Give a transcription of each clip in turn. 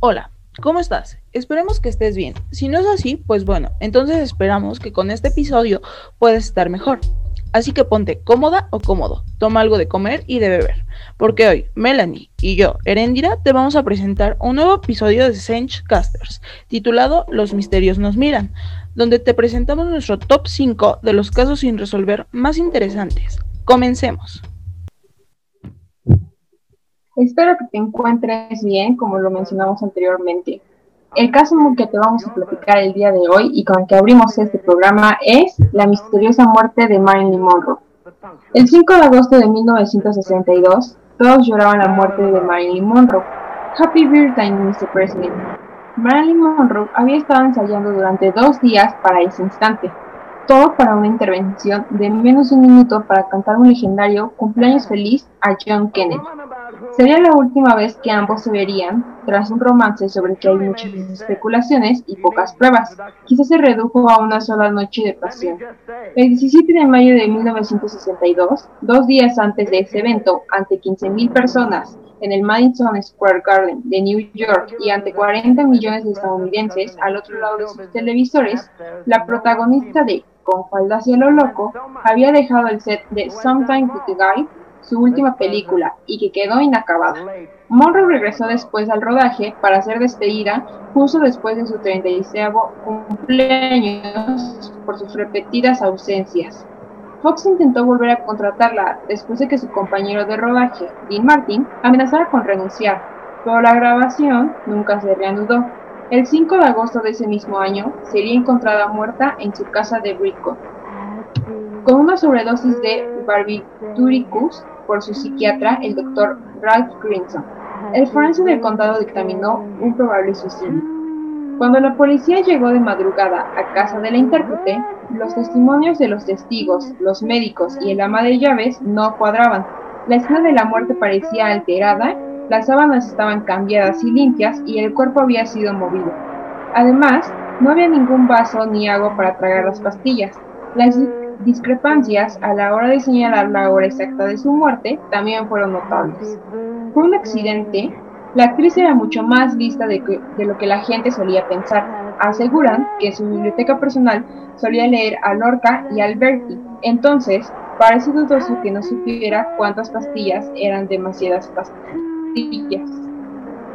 Hola, ¿cómo estás? Esperemos que estés bien. Si no es así, pues bueno, entonces esperamos que con este episodio puedas estar mejor. Así que ponte cómoda o cómodo, toma algo de comer y de beber, porque hoy Melanie y yo, Erendira, te vamos a presentar un nuevo episodio de Sench Casters, titulado Los misterios nos miran, donde te presentamos nuestro top 5 de los casos sin resolver más interesantes. Comencemos. Espero que te encuentres bien, como lo mencionamos anteriormente. El caso que te vamos a platicar el día de hoy y con el que abrimos este programa es la misteriosa muerte de Marilyn Monroe. El 5 de agosto de 1962, todos lloraban la muerte de Marilyn Monroe. Happy birthday, Mr. President. Marilyn Monroe había estado ensayando durante dos días para ese instante, todo para una intervención de menos de un minuto para cantar un legendario cumpleaños feliz a John Kennedy. Sería la última vez que ambos se verían, tras un romance sobre el que hay muchas especulaciones y pocas pruebas. Quizás se redujo a una sola noche de pasión. El 17 de mayo de 1962, dos días antes de ese evento, ante 15.000 personas en el Madison Square Garden de New York y ante 40 millones de estadounidenses al otro lado de sus televisores, la protagonista de Con falda hacia lo loco había dejado el set de Sometime with the Guy su última película, y que quedó inacabada. Monroe regresó después al rodaje para ser despedida justo después de su 36 cumpleaños por sus repetidas ausencias. Fox intentó volver a contratarla después de que su compañero de rodaje, Dean Martin, amenazara con renunciar, pero la grabación nunca se reanudó. El 5 de agosto de ese mismo año sería encontrada muerta en su casa de Brico, con una sobredosis de barbituricus por su psiquiatra, el doctor Ralph Grinson. El forense del condado dictaminó un probable suicidio. Cuando la policía llegó de madrugada a casa de la intérprete, los testimonios de los testigos, los médicos y el ama de llaves no cuadraban. La escena de la muerte parecía alterada, las sábanas estaban cambiadas y limpias y el cuerpo había sido movido. Además, no había ningún vaso ni agua para tragar las pastillas. Las discrepancias a la hora de señalar la hora exacta de su muerte también fueron notables. Por un accidente, la actriz era mucho más lista de, lo que la gente solía pensar. Aseguran que su biblioteca personal solía leer a Lorca y Alberti. Entonces, parece dudoso que no supiera cuántas pastillas eran demasiadas pastillas.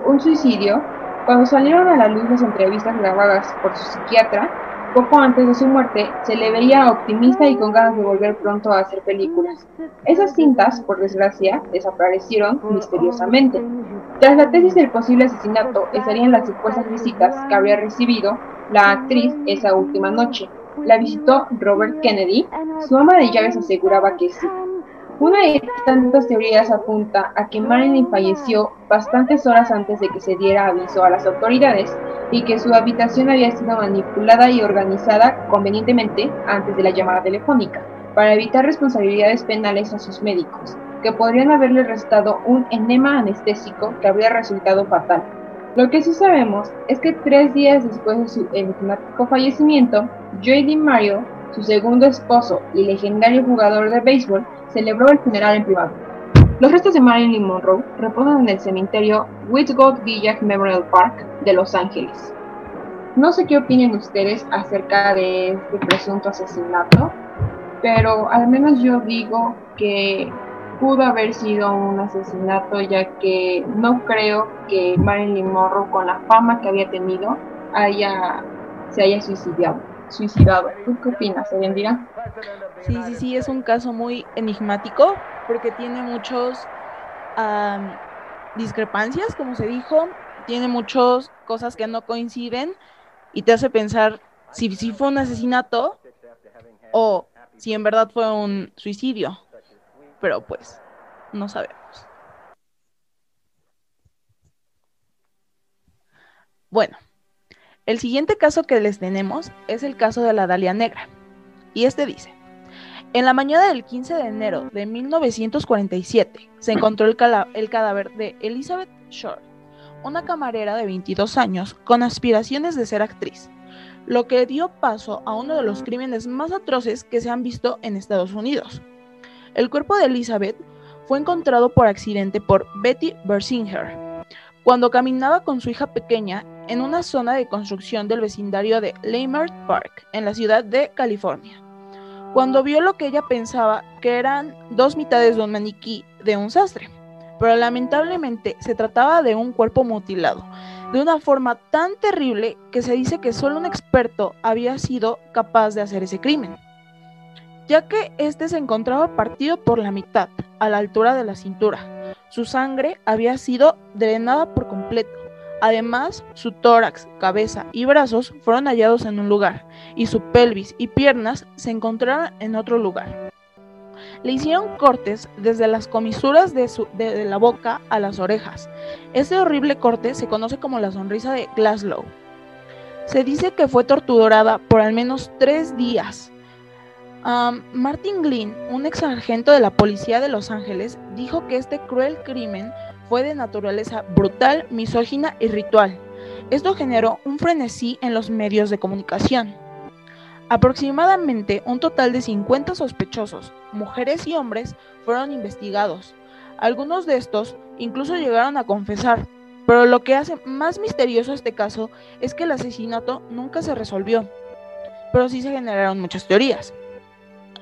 Un suicidio, cuando salieron a la luz las entrevistas grabadas por su psiquiatra, poco antes de su muerte, se le veía optimista y con ganas de volver pronto a hacer películas. Esas cintas, por desgracia, desaparecieron misteriosamente. Tras la tesis del posible asesinato estarían las supuestas visitas que habría recibido la actriz esa última noche. La visitó Robert Kennedy. Su ama de llaves aseguraba que sí. Una de tantas teorías apunta a que Marilyn falleció bastantes horas antes de que se diera aviso a las autoridades y que su habitación había sido manipulada y organizada convenientemente antes de la llamada telefónica, para evitar responsabilidades penales a sus médicos, que podrían haberle restado un enema anestésico que habría resultado fatal. Lo que sí sabemos es que tres días después de su enigmático fallecimiento, J.D. Mario, su segundo esposo y legendario jugador de béisbol, celebró el funeral en privado. Los restos de Marilyn Monroe reposan en el cementerio Whitgold Village Memorial Park de Los Ángeles. No sé qué opinen ustedes acerca de este presunto asesinato, pero al menos yo digo que pudo haber sido un asesinato ya que no creo que Marilyn Monroe con la fama que había tenido haya, se haya suicidado. Suicidado. ¿Tú qué opinas, Erendira? Sí, sí, sí, es un caso muy enigmático porque tiene muchos discrepancias, como se dijo, tiene muchas cosas que no coinciden y te hace pensar si, si fue un asesinato o si en verdad fue un suicidio. Pero pues, no sabemos. Bueno, el siguiente caso que les tenemos es el caso de la Dalia Negra. Y este dice, en la mañana del 15 de enero de 1947 se encontró el, el cadáver de Elizabeth Short, una camarera de 22 años con aspiraciones de ser actriz, lo que dio paso a uno de los crímenes más atroces que se han visto en Estados Unidos. El cuerpo de Elizabeth fue encontrado por accidente por Betty Bersinger cuando caminaba con su hija pequeña en una zona de construcción del vecindario de Leimert Park, en la ciudad de California cuando vio lo que ella pensaba que eran dos mitades de un maniquí de un sastre. Pero lamentablemente se trataba de un cuerpo mutilado, de una forma tan terrible que se dice que solo un experto había sido capaz de hacer ese crimen, ya que este se encontraba partido por la mitad, a la altura de la cintura. Su sangre había sido drenada por completo Además, su tórax, cabeza y brazos fueron hallados en un lugar, y su pelvis y piernas se encontraron en otro lugar. Le hicieron cortes desde las comisuras de, la boca a las orejas. Este horrible corte se conoce como la sonrisa de Glasgow. Se dice que fue torturada por al menos tres días. Martin Glynn, un ex sargento de la policía de Los Ángeles, dijo que este cruel crimen fue de naturaleza brutal, misógina y ritual. Esto generó un frenesí en los medios de comunicación. Aproximadamente un total de 50 sospechosos, mujeres y hombres, fueron investigados. Algunos de estos incluso llegaron a confesar, pero lo que hace más misterioso este caso es que el asesinato nunca se resolvió, pero sí se generaron muchas teorías.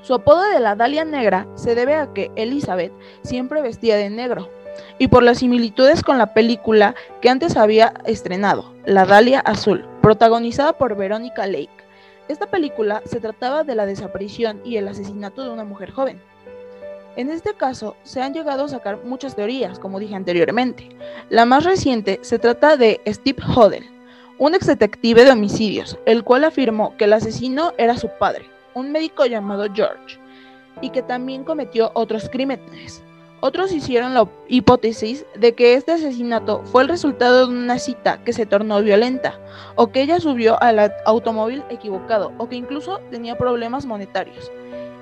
Su apodo de la Dalia Negra se debe a que Elizabeth siempre vestía de negro, y por las similitudes con la película que antes había estrenado, La Dalia Azul, protagonizada por Veronica Lake. Esta película se trataba de la desaparición y el asesinato de una mujer joven. En este caso, se han llegado a sacar muchas teorías, como dije anteriormente. La más reciente se trata de Steve Hodel, un ex detective de homicidios, el cual afirmó que el asesino era su padre, un médico llamado George, y que también cometió otros crímenes. Otros hicieron la hipótesis de que este asesinato fue el resultado de una cita que se tornó violenta, o que ella subió al automóvil equivocado, o que incluso tenía problemas monetarios.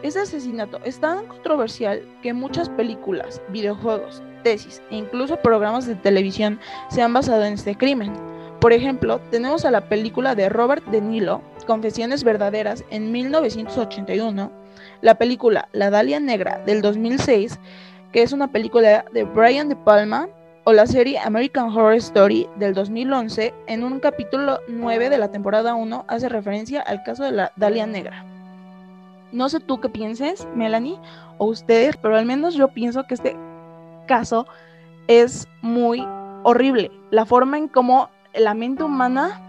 Este asesinato es tan controversial que muchas películas, videojuegos, tesis e incluso programas de televisión se han basado en este crimen. Por ejemplo, tenemos a la película de Robert De Niro, Confesiones Verdaderas, en 1981, la película La Dalia Negra del 2006, que es una película de Brian De Palma, o la serie American Horror Story del 2011, en un capítulo 9 de la temporada 1, hace referencia al caso de la Dalia Negra. No sé tú qué pienses, Melanie, o ustedes, pero al menos yo pienso que este caso es muy horrible. La forma en cómo la mente humana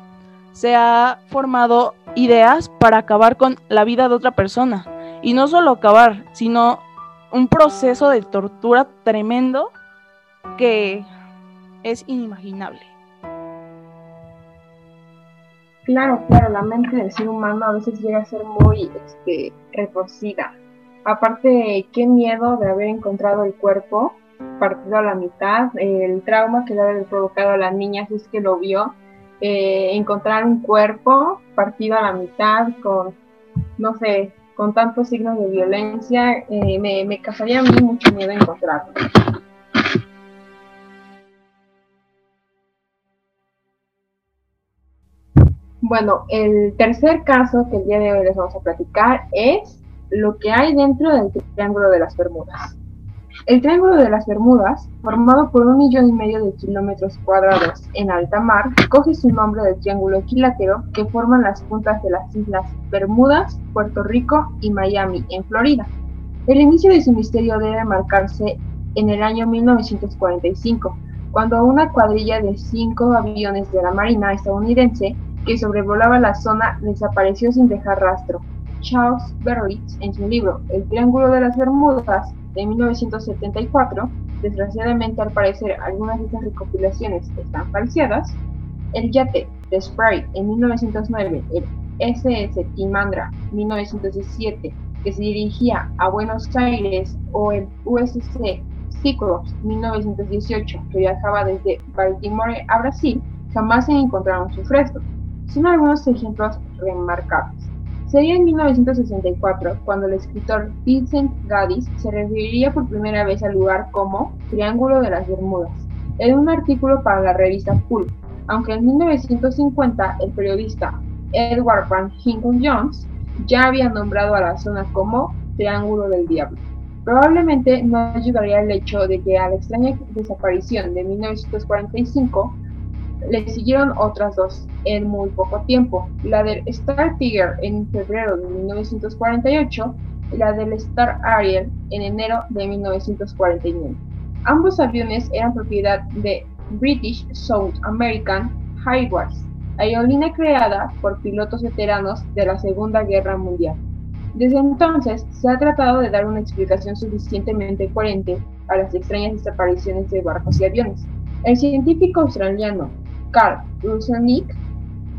se ha formado ideas para acabar con la vida de otra persona. Y no solo acabar, sino un proceso de tortura tremendo que es inimaginable. Claro, claro, la mente del ser humano a veces llega a ser muy este, retorcida. Aparte, qué miedo de haber encontrado el cuerpo partido a la mitad, el trauma que le haber provocado a la niña si es que lo vio, eh, encontrar un cuerpo partido a la mitad con, no sé, con tantos signos de violencia, eh, me, me causaría a mí mucho miedo encontrarlo. Bueno, el tercer caso que el día de hoy les vamos a platicar es lo que hay dentro del Triángulo de las Bermudas. El Triángulo de las Bermudas, formado por un millón y medio de kilómetros cuadrados en alta mar, coge su nombre del triángulo equilátero que forman las puntas de las islas Bermudas, Puerto Rico y Miami, en Florida. El inicio de su misterio debe marcarse en el año 1945, cuando una cuadrilla de cinco aviones de la Marina estadounidense que sobrevolaba la zona desapareció sin dejar rastro. Charles Berlitz, en su libro El Triángulo de las Bermudas, de 1974, desgraciadamente al parecer algunas de estas recopilaciones están falseadas, el yate de Sprite en 1909, el SS Timandra 1917, que se dirigía a Buenos Aires, o el USC Cyclops 1918, que viajaba desde Baltimore a Brasil, jamás se encontraron sus restos. Son algunos ejemplos remarcables. Sería en 1964 cuando el escritor Vincent Gaddis se referiría por primera vez al lugar como Triángulo de las Bermudas, en un artículo para la revista Pulp, aunque en 1950 el periodista Edward Van Hinton Jones ya había nombrado a la zona como Triángulo del Diablo. Probablemente no ayudaría el hecho de que a la extraña desaparición de 1945 le siguieron otras dos en muy poco tiempo, la del Star Tiger en febrero de 1948 y la del Star Ariel en enero de 1949. Ambos aviones eran propiedad de British South American Highways, aerolínea creada por pilotos veteranos de la Segunda Guerra Mundial. Desde entonces se ha tratado de dar una explicación suficientemente coherente a las extrañas desapariciones de barcos y aviones. El científico australiano Carl Russell-Nick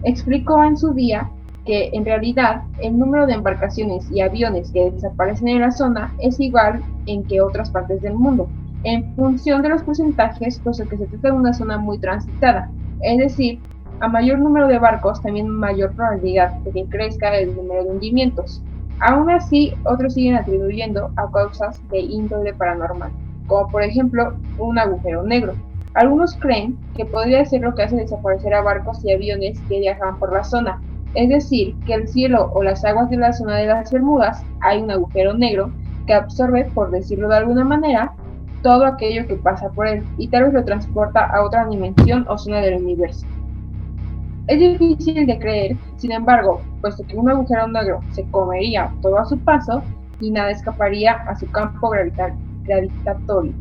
explicó en su día que en realidad el número de embarcaciones y aviones que desaparecen en la zona es igual en que otras partes del mundo, en función de los porcentajes, puesto que se trata de una zona muy transitada, es decir, a mayor número de barcos, también mayor probabilidad de que crezca el número de hundimientos. Aún así, otros siguen atribuyendo a causas de índole paranormal, como por ejemplo un agujero negro. Algunos creen que podría ser lo que hace desaparecer a barcos y aviones que viajan por la zona, es decir, que el cielo o las aguas de la zona de las Bermudas hay un agujero negro que absorbe, por decirlo de alguna manera, todo aquello que pasa por él y tal vez lo transporta a otra dimensión o zona del universo. Es difícil de creer, sin embargo, puesto que un agujero negro se comería todo a su paso y nada escaparía a su campo gravitatorio.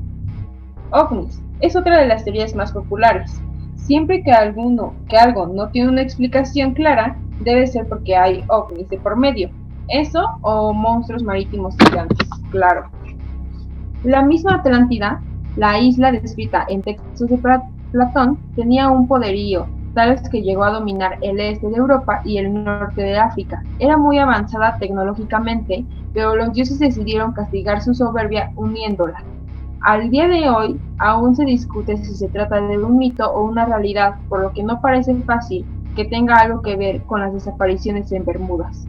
OVNIs es otra de las teorías más populares. Siempre que, alguno, que algo no tiene una explicación clara, debe ser porque hay ovnis de por medio. Eso o monstruos marítimos gigantes, claro. La misma Atlántida, la isla descrita en textos de Platón, tenía un poderío, tal vez que llegó a dominar el este de Europa y el norte de África. Era muy avanzada tecnológicamente, pero los dioses decidieron castigar su soberbia uniéndola. Al día de hoy, aún se discute si se trata de un mito o una realidad, por lo que no parece fácil que tenga algo que ver con las desapariciones en Bermudas.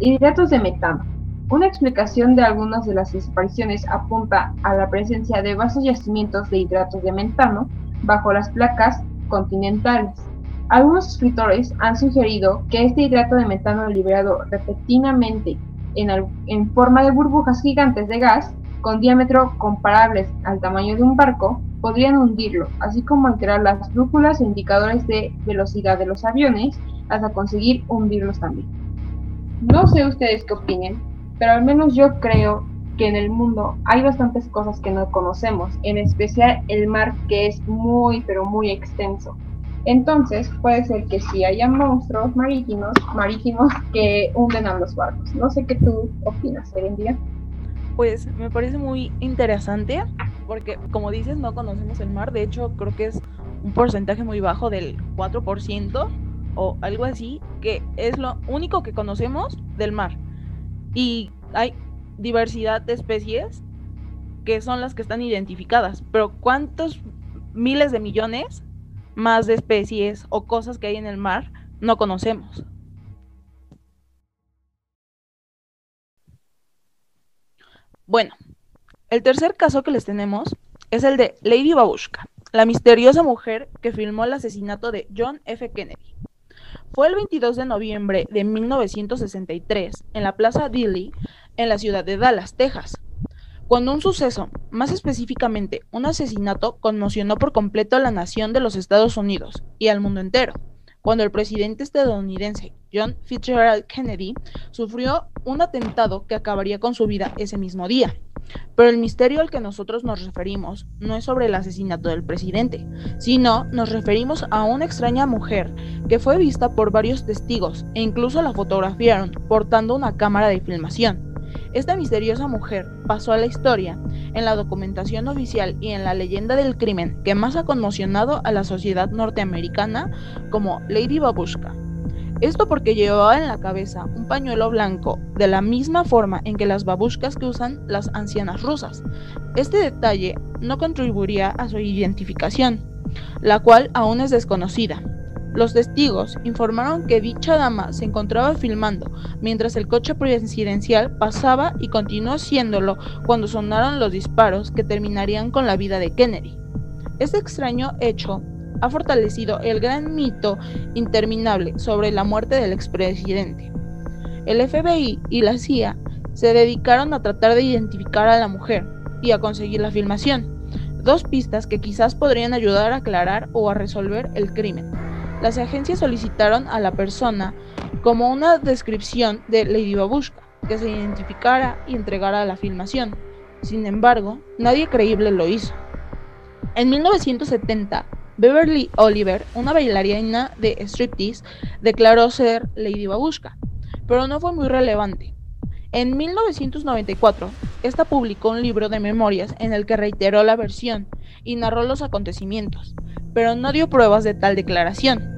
Hidratos de metano. Una explicación de algunas de las desapariciones apunta a la presencia de vastos yacimientos de hidratos de metano bajo las placas continentales. Algunos escritores han sugerido que este hidrato de metano liberado repentinamente en, en forma de burbujas gigantes de gas con diámetro comparables al tamaño de un barco, podrían hundirlo, así como alterar las brújulas e indicadores de velocidad de los aviones hasta conseguir hundirlos también. No sé ustedes qué opinen, pero al menos yo creo que en el mundo hay bastantes cosas que no conocemos, en especial el mar que es muy pero muy extenso. Entonces puede ser que sí haya monstruos marítimos, marítimos que hunden a los barcos. No sé qué tú opinas, día pues me parece muy interesante porque como dices no conocemos el mar, de hecho creo que es un porcentaje muy bajo del 4% o algo así, que es lo único que conocemos del mar. Y hay diversidad de especies que son las que están identificadas, pero ¿cuántos miles de millones más de especies o cosas que hay en el mar no conocemos? Bueno, el tercer caso que les tenemos es el de Lady Babushka, la misteriosa mujer que filmó el asesinato de John F. Kennedy. Fue el 22 de noviembre de 1963 en la Plaza Dilly, en la ciudad de Dallas, Texas, cuando un suceso, más específicamente un asesinato, conmocionó por completo a la nación de los Estados Unidos y al mundo entero cuando el presidente estadounidense John Fitzgerald Kennedy sufrió un atentado que acabaría con su vida ese mismo día. Pero el misterio al que nosotros nos referimos no es sobre el asesinato del presidente, sino nos referimos a una extraña mujer que fue vista por varios testigos e incluso la fotografiaron portando una cámara de filmación. Esta misteriosa mujer pasó a la historia en la documentación oficial y en la leyenda del crimen que más ha conmocionado a la sociedad norteamericana como Lady Babushka. Esto porque llevaba en la cabeza un pañuelo blanco, de la misma forma en que las babushkas que usan las ancianas rusas. Este detalle no contribuiría a su identificación, la cual aún es desconocida. Los testigos informaron que dicha dama se encontraba filmando mientras el coche presidencial pasaba y continuó haciéndolo cuando sonaron los disparos que terminarían con la vida de Kennedy. Este extraño hecho ha fortalecido el gran mito interminable sobre la muerte del expresidente. El FBI y la CIA se dedicaron a tratar de identificar a la mujer y a conseguir la filmación, dos pistas que quizás podrían ayudar a aclarar o a resolver el crimen las agencias solicitaron a la persona como una descripción de Lady Babushka, que se identificara y entregara la filmación. Sin embargo, nadie creíble lo hizo. En 1970, Beverly Oliver, una bailarina de striptease, declaró ser Lady Babushka, pero no fue muy relevante. En 1994, esta publicó un libro de memorias en el que reiteró la versión y narró los acontecimientos, pero no dio pruebas de tal declaración.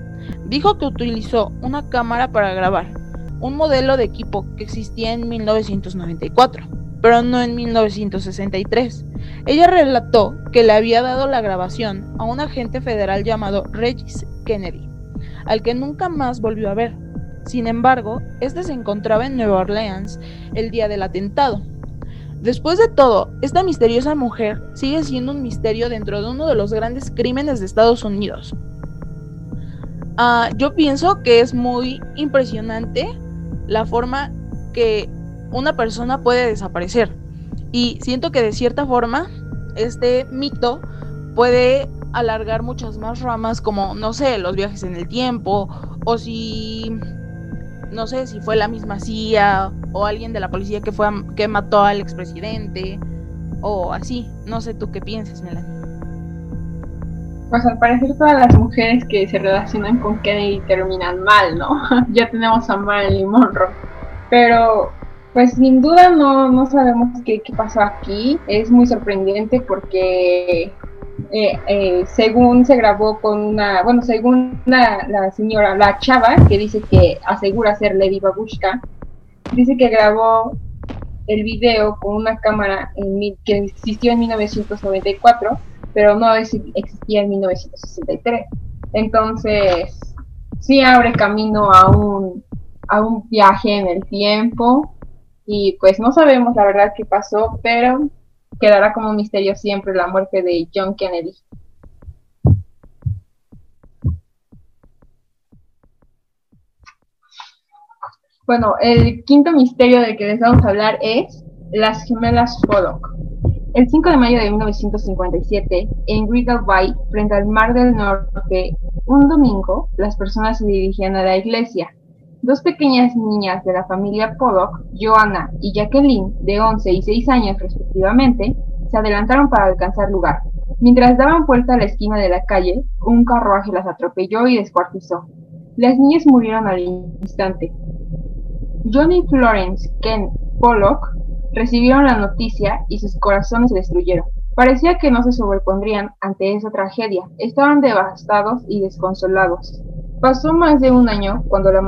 Dijo que utilizó una cámara para grabar, un modelo de equipo que existía en 1994, pero no en 1963. Ella relató que le había dado la grabación a un agente federal llamado Regis Kennedy, al que nunca más volvió a ver. Sin embargo, este se encontraba en Nueva Orleans el día del atentado. Después de todo, esta misteriosa mujer sigue siendo un misterio dentro de uno de los grandes crímenes de Estados Unidos, Ah, yo pienso que es muy impresionante la forma que una persona puede desaparecer. Y siento que de cierta forma este mito puede alargar muchas más ramas como, no sé, los viajes en el tiempo o si, no sé, si fue la misma CIA o alguien de la policía que, fue que mató al expresidente o así. No sé tú qué piensas, Melanie pues al parecer todas las mujeres que se relacionan con Kennedy terminan mal, ¿no? ya tenemos a Marilyn Monroe. Pero pues sin duda no, no sabemos qué, qué pasó aquí. Es muy sorprendente porque eh, eh, según se grabó con una, bueno, según la, la, señora, la chava, que dice que asegura ser Lady Babushka, dice que grabó el video con una cámara en, que existió en 1994 pero no existía en 1963. Entonces, sí abre camino a un, a un viaje en el tiempo y pues no sabemos la verdad qué pasó, pero quedará como un misterio siempre la muerte de John Kennedy. Bueno, el quinto misterio del que les vamos a hablar es las gemelas Pollock. El 5 de mayo de 1957, en Regal Bay, frente al Mar del Norte, un domingo, las personas se dirigían a la iglesia. Dos pequeñas niñas de la familia Pollock, Joanna y Jacqueline, de 11 y 6 años respectivamente, se adelantaron para alcanzar lugar. Mientras daban vuelta a la esquina de la calle, un carruaje las atropelló y descuartizó. Las niñas murieron al instante. Johnny Florence Ken Pollock Recibieron la noticia y sus corazones se destruyeron. Parecía que no se sobrepondrían ante esa tragedia. Estaban devastados y desconsolados. Pasó más de un año cuando la,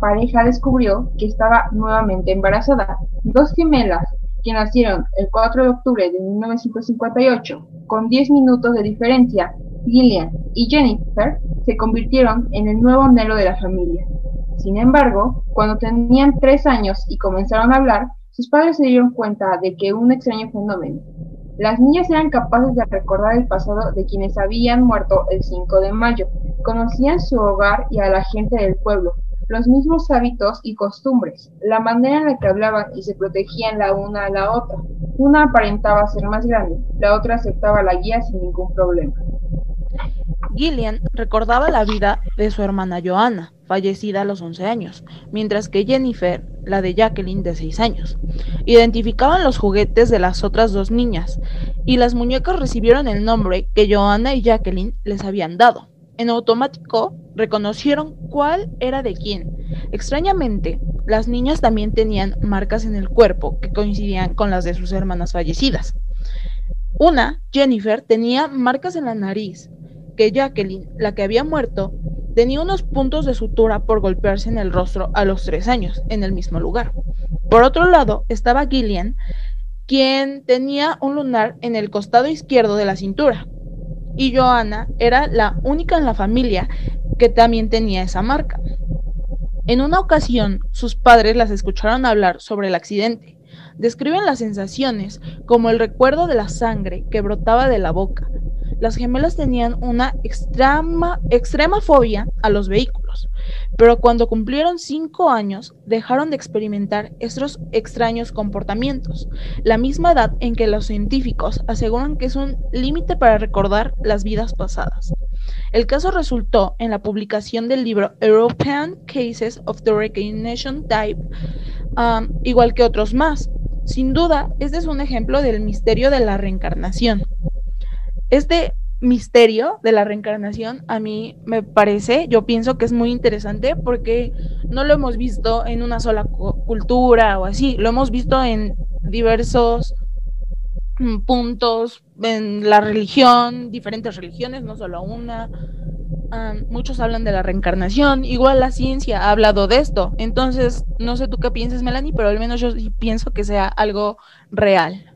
pareja descubrió que estaba nuevamente embarazada. Dos gemelas que nacieron el 4 de octubre de 1958, con 10 minutos de diferencia, Gillian y Jennifer se convirtieron en el nuevo anhelo de la familia. Sin embargo, cuando tenían tres años y comenzaron a hablar, sus padres se dieron cuenta de que un extraño fenómeno. Las niñas eran capaces de recordar el pasado de quienes habían muerto el 5 de mayo, conocían su hogar y a la gente del pueblo, los mismos hábitos y costumbres, la manera en la que hablaban y se protegían la una a la otra. Una aparentaba ser más grande, la otra aceptaba la guía sin ningún problema. Gillian recordaba la vida de su hermana Joanna, fallecida a los 11 años, mientras que Jennifer, la de Jacqueline, de 6 años. Identificaban los juguetes de las otras dos niñas, y las muñecas recibieron el nombre que Joanna y Jacqueline les habían dado. En automático, reconocieron cuál era de quién. Extrañamente, las niñas también tenían marcas en el cuerpo que coincidían con las de sus hermanas fallecidas. Una, Jennifer, tenía marcas en la nariz, que Jacqueline, la que había muerto, tenía unos puntos de sutura por golpearse en el rostro a los tres años, en el mismo lugar. Por otro lado estaba Gillian, quien tenía un lunar en el costado izquierdo de la cintura. Y Joanna era la única en la familia que también tenía esa marca. En una ocasión, sus padres las escucharon hablar sobre el accidente. Describen las sensaciones como el recuerdo de la sangre que brotaba de la boca. Las gemelas tenían una extrema, fobia a los vehículos, pero cuando cumplieron cinco años dejaron de experimentar estos extraños comportamientos, la misma edad en que los científicos aseguran que es un límite para recordar las vidas pasadas. El caso resultó en la publicación del libro European Cases of the Recognition Type, um, igual que otros más. Sin duda, este es un ejemplo del misterio de la reencarnación. Este misterio de la reencarnación a mí me parece, yo pienso que es muy interesante porque no lo hemos visto en una sola cultura o así, lo hemos visto en diversos mm, puntos en la religión, diferentes religiones, no solo una. muchos hablan de la reencarnación, igual la ciencia ha hablado de esto. Entonces, no sé tú qué piensas, Melanie, pero al menos yo sí pienso que sea algo real.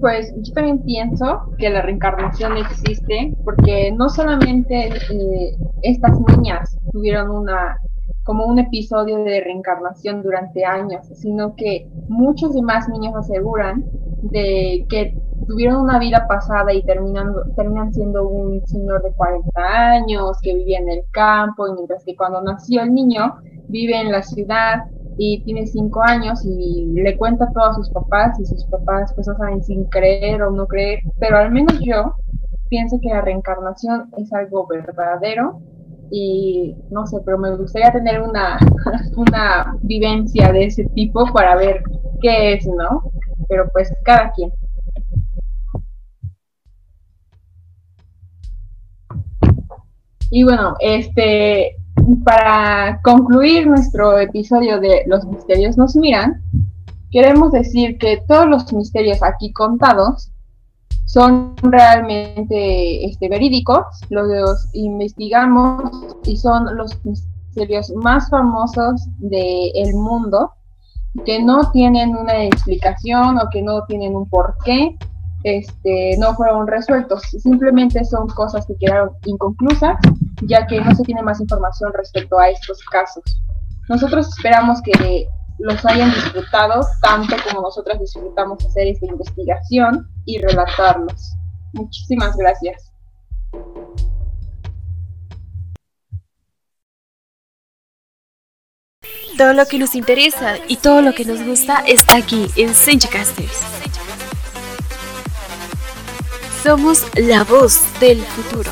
Pues yo también pienso que la reencarnación existe porque no solamente eh, estas niñas tuvieron una como un episodio de reencarnación durante años, sino que muchos demás niños aseguran de que tuvieron una vida pasada y terminan, terminan siendo un señor de 40 años que vivía en el campo, mientras que cuando nació el niño vive en la ciudad y tiene 5 años y le cuenta todo a sus papás y sus papás pues no saben si creer o no creer, pero al menos yo pienso que la reencarnación es algo verdadero y no sé, pero me gustaría tener una, una vivencia de ese tipo para ver qué es, ¿no? Pero pues cada quien. Y bueno, este, para concluir nuestro episodio de Los misterios nos miran, queremos decir que todos los misterios aquí contados son realmente este, verídicos, los investigamos y son los misterios más famosos del mundo, que no tienen una explicación o que no tienen un porqué, este, no fueron resueltos, simplemente son cosas que quedaron inconclusas, ya que no se tiene más información respecto a estos casos. Nosotros esperamos que los hayan disfrutado tanto como nosotras disfrutamos hacer esta investigación y relatarlos. Muchísimas gracias. Todo lo que nos interesa y todo lo que nos gusta está aquí en Senchicasters. Somos la voz del futuro.